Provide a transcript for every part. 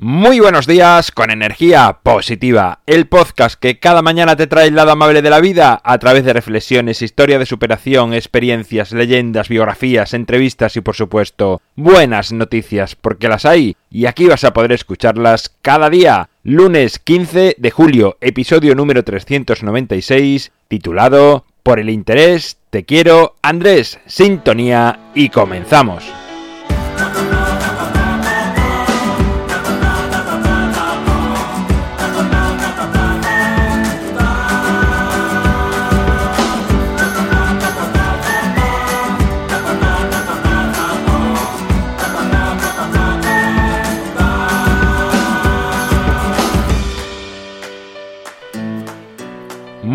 Muy buenos días con energía positiva, el podcast que cada mañana te trae el lado amable de la vida a través de reflexiones, historia de superación, experiencias, leyendas, biografías, entrevistas y por supuesto buenas noticias porque las hay y aquí vas a poder escucharlas cada día. Lunes 15 de julio, episodio número 396, titulado Por el interés, te quiero, Andrés, sintonía y comenzamos.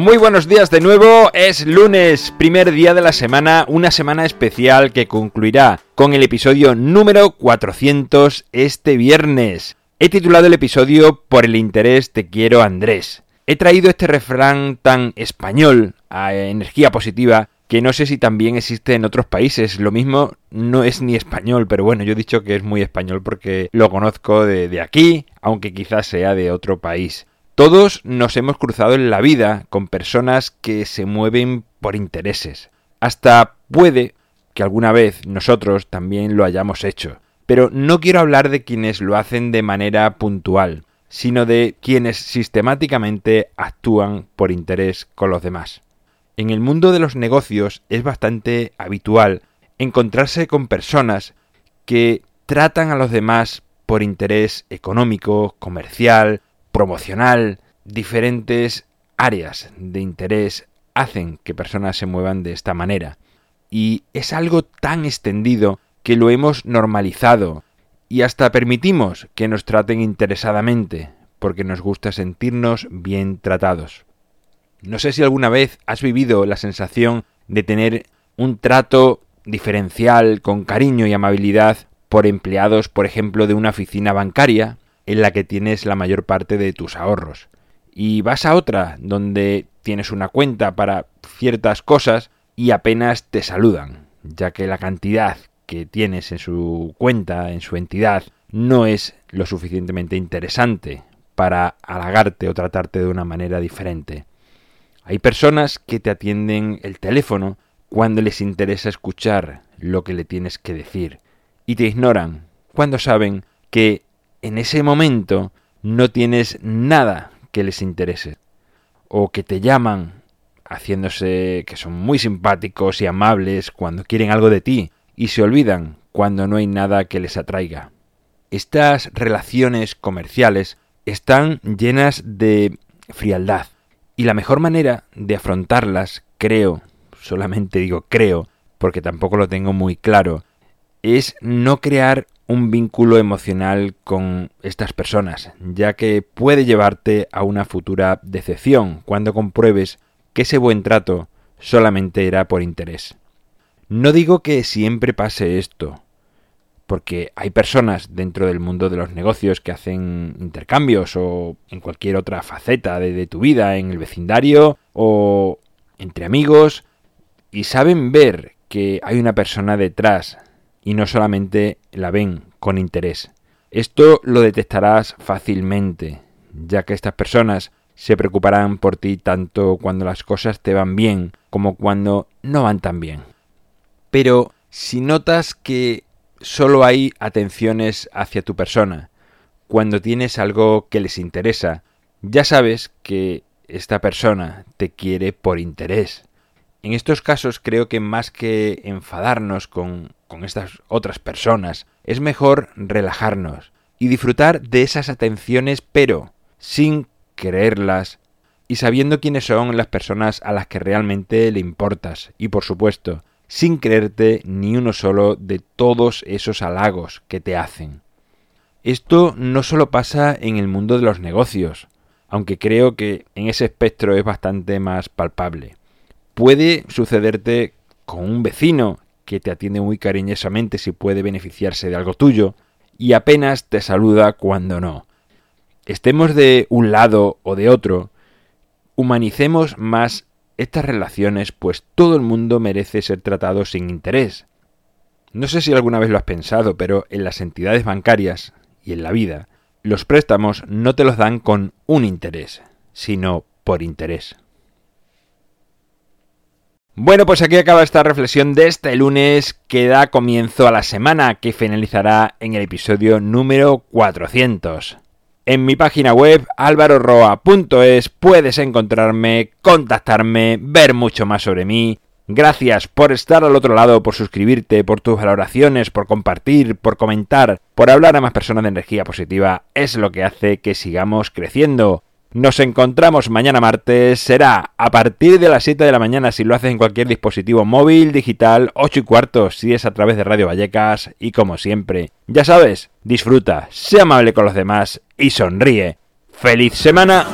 Muy buenos días de nuevo, es lunes, primer día de la semana, una semana especial que concluirá con el episodio número 400 este viernes. He titulado el episodio Por el interés te quiero Andrés. He traído este refrán tan español a energía positiva que no sé si también existe en otros países. Lo mismo no es ni español, pero bueno, yo he dicho que es muy español porque lo conozco de, de aquí, aunque quizás sea de otro país. Todos nos hemos cruzado en la vida con personas que se mueven por intereses. Hasta puede que alguna vez nosotros también lo hayamos hecho. Pero no quiero hablar de quienes lo hacen de manera puntual, sino de quienes sistemáticamente actúan por interés con los demás. En el mundo de los negocios es bastante habitual encontrarse con personas que tratan a los demás por interés económico, comercial, promocional, diferentes áreas de interés hacen que personas se muevan de esta manera. Y es algo tan extendido que lo hemos normalizado y hasta permitimos que nos traten interesadamente, porque nos gusta sentirnos bien tratados. No sé si alguna vez has vivido la sensación de tener un trato diferencial con cariño y amabilidad por empleados, por ejemplo, de una oficina bancaria, en la que tienes la mayor parte de tus ahorros. Y vas a otra donde tienes una cuenta para ciertas cosas y apenas te saludan, ya que la cantidad que tienes en su cuenta, en su entidad, no es lo suficientemente interesante para halagarte o tratarte de una manera diferente. Hay personas que te atienden el teléfono cuando les interesa escuchar lo que le tienes que decir y te ignoran cuando saben que en ese momento no tienes nada que les interese. O que te llaman haciéndose que son muy simpáticos y amables cuando quieren algo de ti y se olvidan cuando no hay nada que les atraiga. Estas relaciones comerciales están llenas de frialdad y la mejor manera de afrontarlas, creo, solamente digo creo, porque tampoco lo tengo muy claro, es no crear un vínculo emocional con estas personas, ya que puede llevarte a una futura decepción cuando compruebes que ese buen trato solamente era por interés. No digo que siempre pase esto, porque hay personas dentro del mundo de los negocios que hacen intercambios o en cualquier otra faceta de, de tu vida, en el vecindario o entre amigos, y saben ver que hay una persona detrás y no solamente la ven con interés. Esto lo detectarás fácilmente, ya que estas personas se preocuparán por ti tanto cuando las cosas te van bien como cuando no van tan bien. Pero si notas que solo hay atenciones hacia tu persona, cuando tienes algo que les interesa, ya sabes que esta persona te quiere por interés. En estos casos creo que más que enfadarnos con, con estas otras personas, es mejor relajarnos y disfrutar de esas atenciones, pero sin creerlas y sabiendo quiénes son las personas a las que realmente le importas y por supuesto, sin creerte ni uno solo de todos esos halagos que te hacen. Esto no solo pasa en el mundo de los negocios, aunque creo que en ese espectro es bastante más palpable puede sucederte con un vecino que te atiende muy cariñosamente si puede beneficiarse de algo tuyo y apenas te saluda cuando no. Estemos de un lado o de otro, humanicemos más estas relaciones pues todo el mundo merece ser tratado sin interés. No sé si alguna vez lo has pensado, pero en las entidades bancarias y en la vida los préstamos no te los dan con un interés, sino por interés. Bueno, pues aquí acaba esta reflexión de este lunes que da comienzo a la semana que finalizará en el episodio número 400. En mi página web alvaroroa.es puedes encontrarme, contactarme, ver mucho más sobre mí. Gracias por estar al otro lado, por suscribirte, por tus valoraciones, por compartir, por comentar, por hablar a más personas de energía positiva. Es lo que hace que sigamos creciendo. Nos encontramos mañana martes, será a partir de las 7 de la mañana si lo haces en cualquier dispositivo móvil, digital, 8 y cuarto si es a través de Radio Vallecas y como siempre, ya sabes, disfruta, sea amable con los demás y sonríe. ¡Feliz semana!